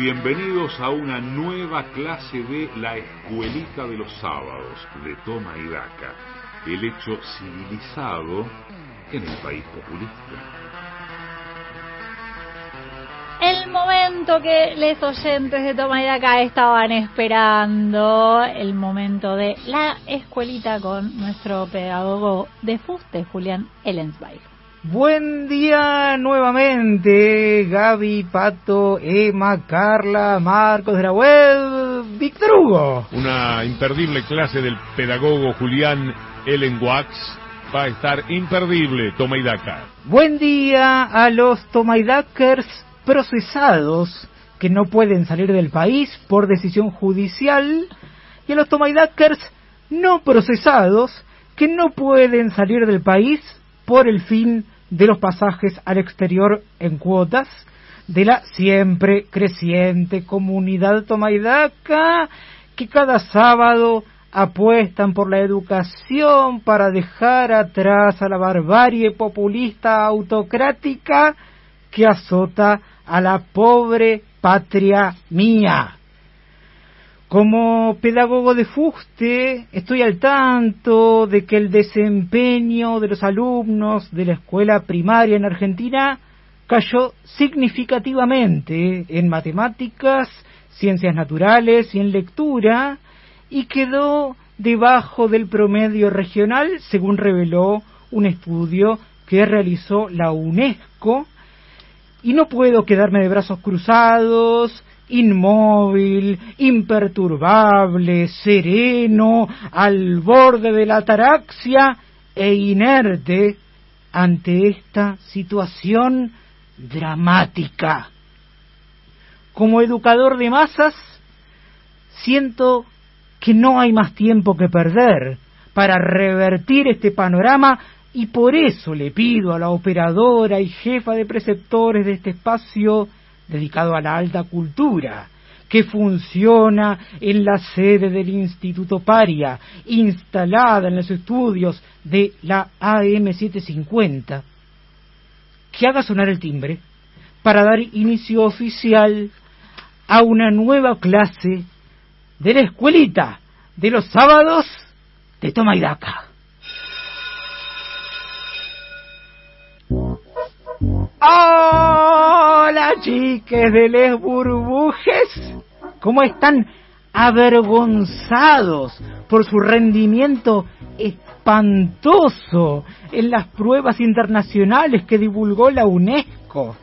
Bienvenidos a una nueva clase de La Escuelita de los Sábados de Toma y Daca, el hecho civilizado en el país populista. El momento que los oyentes de Toma y Daca estaban esperando, el momento de la escuelita con nuestro pedagogo de fuste, Julián Ellensweig. Buen día nuevamente, Gaby, Pato, Emma, Carla, Marcos de la web, Víctor Hugo. Una imperdible clase del pedagogo Julián Ellen Wax va a estar imperdible, Tomaidaka. Buen día a los Tomaidakers procesados que no pueden salir del país por decisión judicial y a los Tomaidakers no procesados que no pueden salir del país por el fin de los pasajes al exterior en cuotas de la siempre creciente comunidad tomaidaca que cada sábado apuestan por la educación para dejar atrás a la barbarie populista autocrática que azota a la pobre patria mía. Como pedagogo de fuste, estoy al tanto de que el desempeño de los alumnos de la escuela primaria en Argentina cayó significativamente en matemáticas, ciencias naturales y en lectura, y quedó debajo del promedio regional, según reveló un estudio que realizó la UNESCO, y no puedo quedarme de brazos cruzados inmóvil, imperturbable, sereno, al borde de la ataraxia e inerte ante esta situación dramática. Como educador de masas, siento que no hay más tiempo que perder para revertir este panorama y por eso le pido a la operadora y jefa de preceptores de este espacio dedicado a la alta cultura, que funciona en la sede del Instituto Paria, instalada en los estudios de la AM750, que haga sonar el timbre para dar inicio oficial a una nueva clase de la escuelita de los sábados de Toma y Daca. Chiques de les burbujes, ¿cómo están avergonzados por su rendimiento espantoso en las pruebas internacionales que divulgó la UNESCO?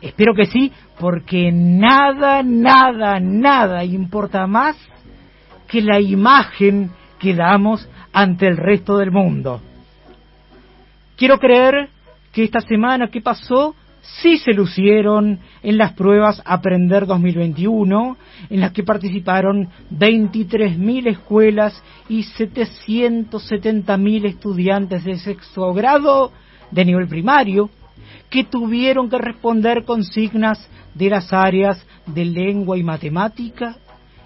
Espero que sí, porque nada, nada, nada importa más que la imagen que damos ante el resto del mundo. Quiero creer que esta semana que pasó sí se lucieron en las pruebas Aprender 2021, en las que participaron 23.000 escuelas y 770.000 estudiantes de sexto grado de nivel primario, que tuvieron que responder consignas de las áreas de lengua y matemática,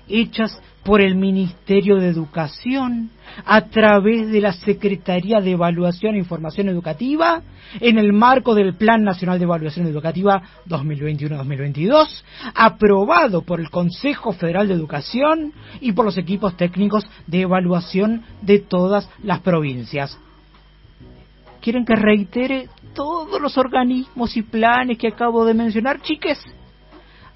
hechas por el Ministerio de Educación a través de la Secretaría de Evaluación e Información Educativa en el marco del Plan Nacional de Evaluación Educativa 2021-2022, aprobado por el Consejo Federal de Educación y por los equipos técnicos de evaluación de todas las provincias. ¿Quieren que reitere todos los organismos y planes que acabo de mencionar, chiques?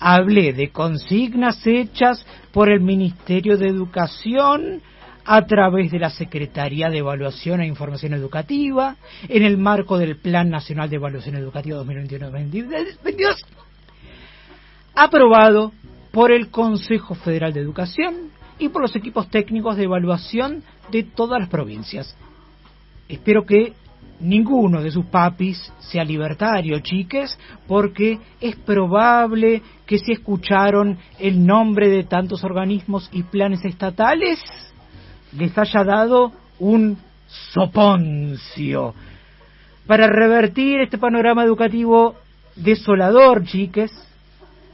Hablé de consignas hechas por el Ministerio de Educación a través de la Secretaría de Evaluación e Información Educativa, en el marco del Plan Nacional de Evaluación Educativa 2021-2022, aprobado por el Consejo Federal de Educación y por los equipos técnicos de evaluación de todas las provincias. Espero que ninguno de sus papis sea libertario, chiques, porque es probable que si escucharon el nombre de tantos organismos y planes estatales, les haya dado un soponcio. Para revertir este panorama educativo desolador, chiques,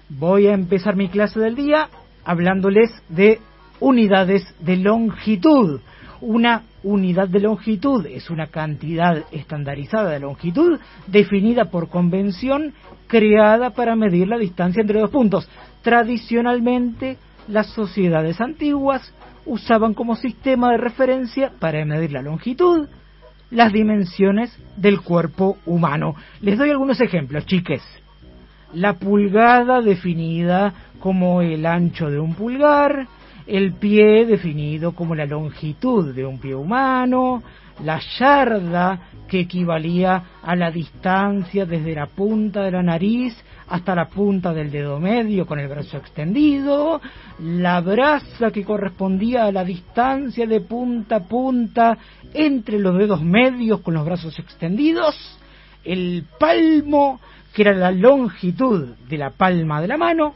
voy a empezar mi clase del día hablándoles de unidades de longitud, una unidad de longitud es una cantidad estandarizada de longitud definida por convención creada para medir la distancia entre dos puntos. Tradicionalmente, las sociedades antiguas usaban como sistema de referencia para medir la longitud las dimensiones del cuerpo humano. Les doy algunos ejemplos, chiques. La pulgada definida como el ancho de un pulgar, el pie definido como la longitud de un pie humano, la yarda que equivalía a la distancia desde la punta de la nariz hasta la punta del dedo medio con el brazo extendido, la brasa que correspondía a la distancia de punta a punta entre los dedos medios con los brazos extendidos, el palmo que era la longitud de la palma de la mano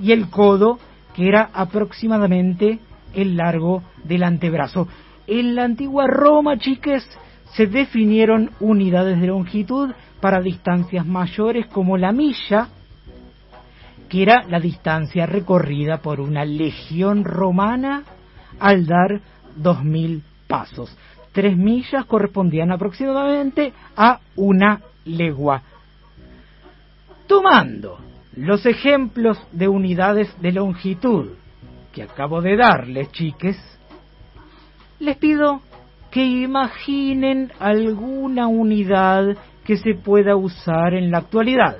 y el codo que era aproximadamente el largo del antebrazo. En la antigua Roma, chiques, se definieron unidades de longitud para distancias mayores como la milla, que era la distancia recorrida por una legión romana al dar dos mil pasos. Tres millas correspondían aproximadamente a una legua. Tomando los ejemplos de unidades de longitud que acabo de darles, chiques, les pido que imaginen alguna unidad que se pueda usar en la actualidad.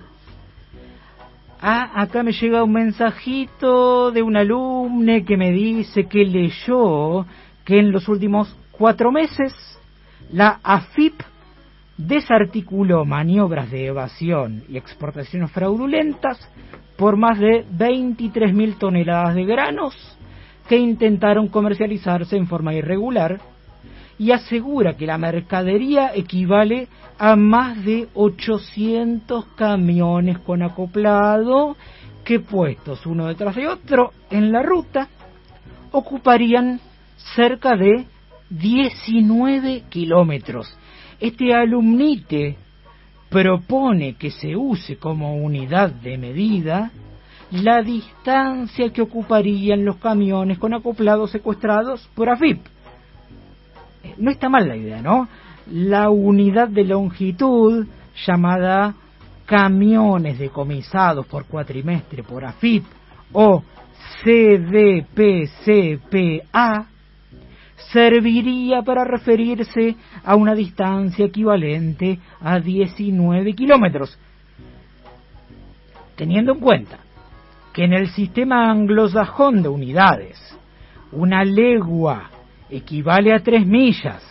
Ah, acá me llega un mensajito de un alumne que me dice que leyó que en los últimos cuatro meses la AFIP desarticuló maniobras de evasión y exportaciones fraudulentas por más de 23.000 toneladas de granos que intentaron comercializarse en forma irregular y asegura que la mercadería equivale a más de 800 camiones con acoplado que puestos uno detrás de otro en la ruta ocuparían cerca de 19 kilómetros este alumnite propone que se use como unidad de medida la distancia que ocuparían los camiones con acoplados secuestrados por AFIP. Eh, no está mal la idea, ¿no? La unidad de longitud llamada camiones decomisados por cuatrimestre por AFIP o CDPCPA serviría para referirse a una distancia equivalente a 19 kilómetros. Teniendo en cuenta que en el sistema anglosajón de unidades, una legua equivale a 3 millas,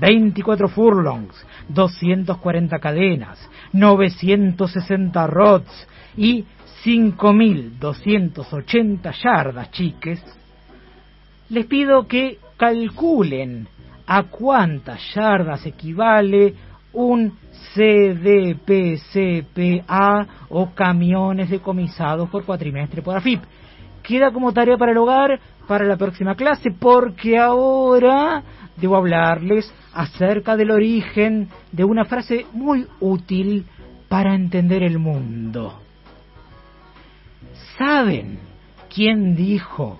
24 furlongs, 240 cadenas, 960 rods y 5.280 yardas, chiques, les pido que calculen a cuántas yardas equivale un CDPCPA o camiones decomisados por cuatrimestre por AFIP. Queda como tarea para el hogar para la próxima clase porque ahora debo hablarles acerca del origen de una frase muy útil para entender el mundo. ¿Saben quién dijo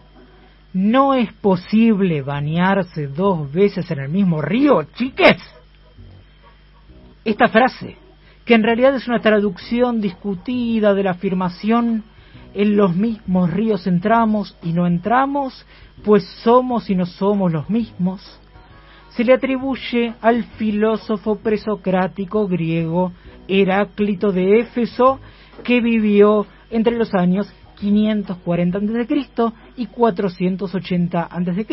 no es posible bañarse dos veces en el mismo río, chiques. Esta frase, que en realidad es una traducción discutida de la afirmación en los mismos ríos entramos y no entramos, pues somos y no somos los mismos, se le atribuye al filósofo presocrático griego Heráclito de Éfeso, que vivió entre los años 540 a.C. y 480 a.C.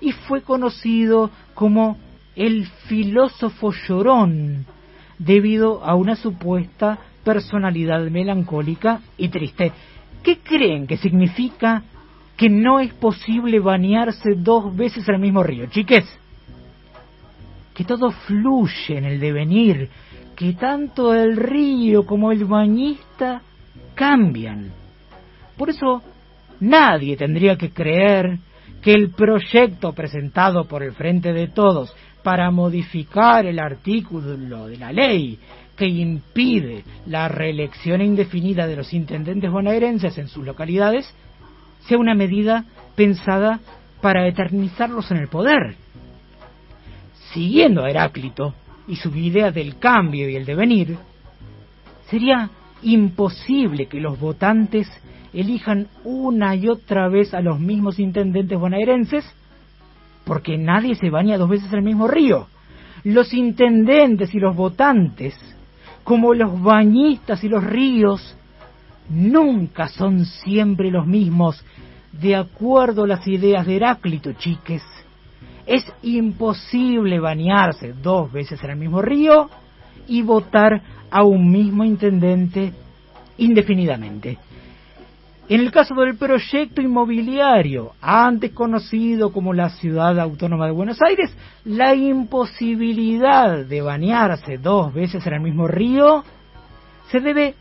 y fue conocido como el filósofo llorón debido a una supuesta personalidad melancólica y triste. ¿Qué creen que significa que no es posible bañarse dos veces en el mismo río, chiques? Que todo fluye en el devenir, que tanto el río como el bañista cambian por eso nadie tendría que creer que el proyecto presentado por el Frente de Todos para modificar el artículo de la ley que impide la reelección indefinida de los intendentes bonaerenses en sus localidades sea una medida pensada para eternizarlos en el poder. siguiendo a Heráclito y su idea del cambio y el devenir, sería imposible que los votantes elijan una y otra vez a los mismos intendentes bonaerenses, porque nadie se baña dos veces en el mismo río. Los intendentes y los votantes, como los bañistas y los ríos, nunca son siempre los mismos, de acuerdo a las ideas de Heráclito, chiques. Es imposible bañarse dos veces en el mismo río y votar a un mismo intendente indefinidamente. En el caso del proyecto inmobiliario, antes conocido como la Ciudad Autónoma de Buenos Aires, la imposibilidad de bañarse dos veces en el mismo río se debe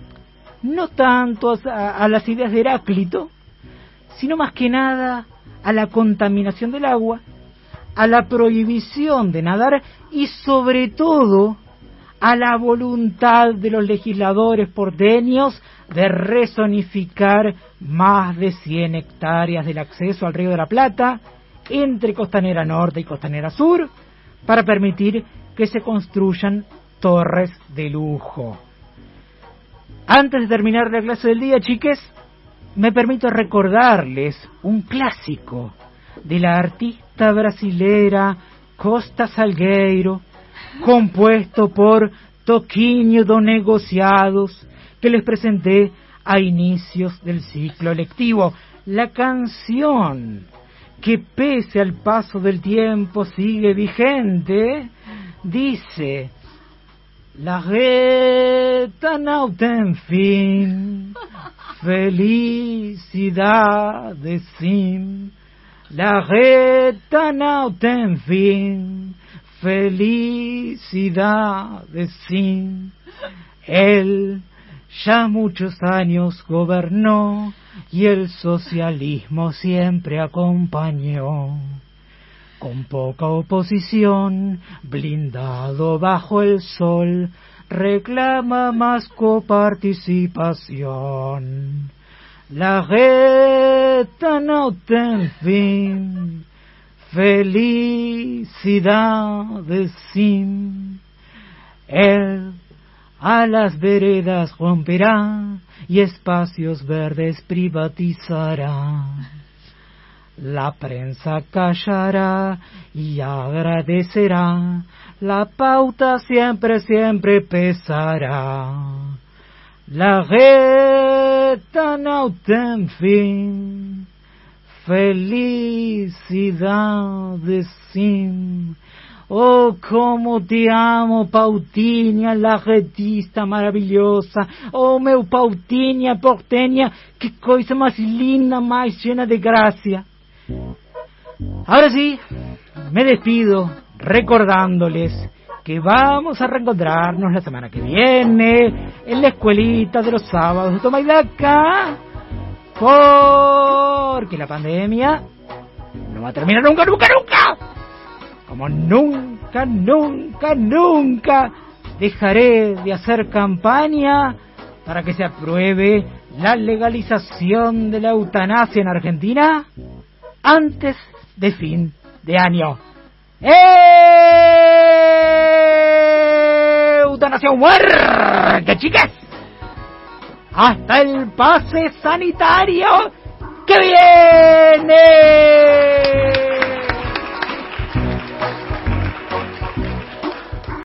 no tanto a, las ideas de Heráclito, sino más que nada a la contaminación del agua, a la prohibición de nadar y sobre todo a la voluntad de los legisladores porteños de rezonificar más de 100 hectáreas del acceso al río de la Plata entre Costanera Norte y Costanera Sur para permitir que se construyan torres de lujo. Antes de terminar la clase del día, chiques, me permito recordarles un clásico de la artista brasilera Costa Salgueiro, compuesto por Toquinho do Negociados, que les presenté a inicios del ciclo lectivo. La canción que pese al paso del tiempo sigue vigente, dice, la reta no ten fin, felicidad de sin, la reta no ten fin, felicidad de sin. Él ya muchos años gobernó y el socialismo siempre acompañó. Con poca oposición, blindado bajo el sol, reclama más coparticipación. La reta no ten fin, felicidad de sin. El a las veredas romperá y espacios verdes privatizará. La prensa callará y agradecerá, la pauta siempre, siempre pesará. La no ten fin, felicidad de sin Oh, cómo te amo, Pautinia, la retista maravillosa. Oh, meu Pautinia, porteña, qué cosa más linda, más llena de gracia. Ahora sí, me despido recordándoles que vamos a reencontrarnos la semana que viene en la escuelita de los sábados de Tomaidaca, porque la pandemia no va a terminar nunca, nunca, nunca como nunca, nunca, nunca dejaré de hacer campaña para que se apruebe la legalización de la eutanasia en Argentina antes de fin de año. ¡Eutanasia muerte, chicas! Hasta el pase sanitario que viene.